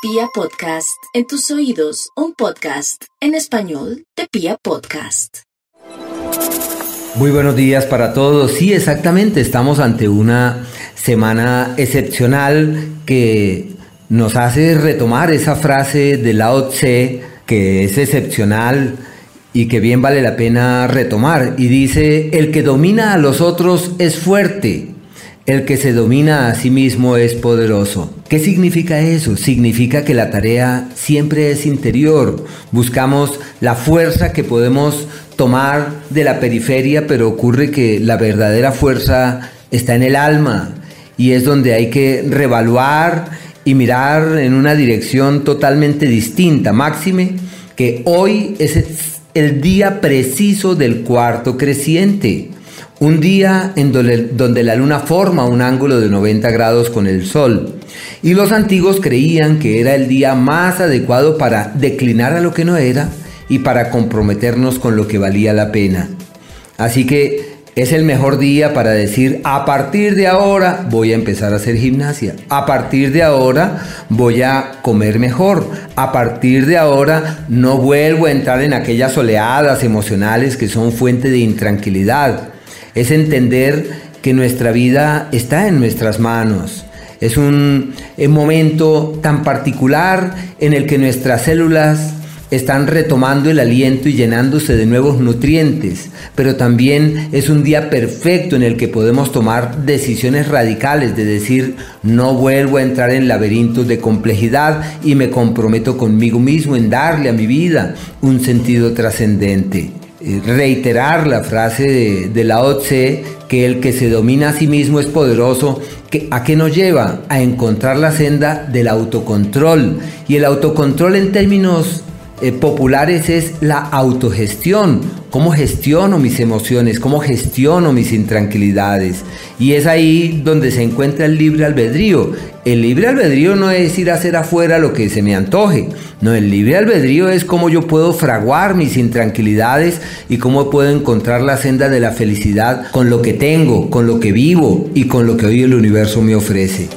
Pia Podcast, en tus oídos, un podcast en español de Pia Podcast. Muy buenos días para todos. Sí, exactamente, estamos ante una semana excepcional que nos hace retomar esa frase de Lao Tse que es excepcional y que bien vale la pena retomar. Y dice, el que domina a los otros es fuerte, el que se domina a sí mismo es poderoso. ¿Qué significa eso? Significa que la tarea siempre es interior. Buscamos la fuerza que podemos tomar de la periferia, pero ocurre que la verdadera fuerza está en el alma y es donde hay que revaluar y mirar en una dirección totalmente distinta. Máxime que hoy es el día preciso del cuarto creciente. Un día en donde, la luna forma un ángulo de 90 grados con el sol. Y los antiguos creían que era el día más adecuado para declinar a lo que no era y para comprometernos con lo que valía la pena. Así que es el mejor día para decir, a partir de ahora voy a empezar a hacer gimnasia, a partir de ahora voy a comer mejor, a partir de ahora no vuelvo a entrar en aquellas oleadas emocionales que son fuente de intranquilidad es entender que nuestra vida está en nuestras manos. Es un, momento tan particular en el que nuestras células están retomando el aliento y llenándose de nuevos nutrientes, pero también es un día perfecto en el que podemos tomar decisiones radicales de decir no vuelvo a entrar en laberintos de complejidad y me comprometo conmigo mismo en darle a mi vida un sentido trascendente. Eh, reiterar la frase de, de, Lao que el que se domina a sí mismo es poderoso, que, ¿a qué nos lleva? A encontrar la senda del autocontrol. Y el autocontrol en términos eh, populares es la autogestión, cómo gestiono mis emociones, cómo gestiono mis intranquilidades. Y es ahí donde se encuentra el libre albedrío. El libre albedrío no es ir a hacer afuera lo que se me antoje. No, el libre albedrío es cómo yo puedo fraguar mis intranquilidades y cómo puedo encontrar la senda de la felicidad con lo que tengo, con lo que vivo y con lo que hoy el universo me ofrece.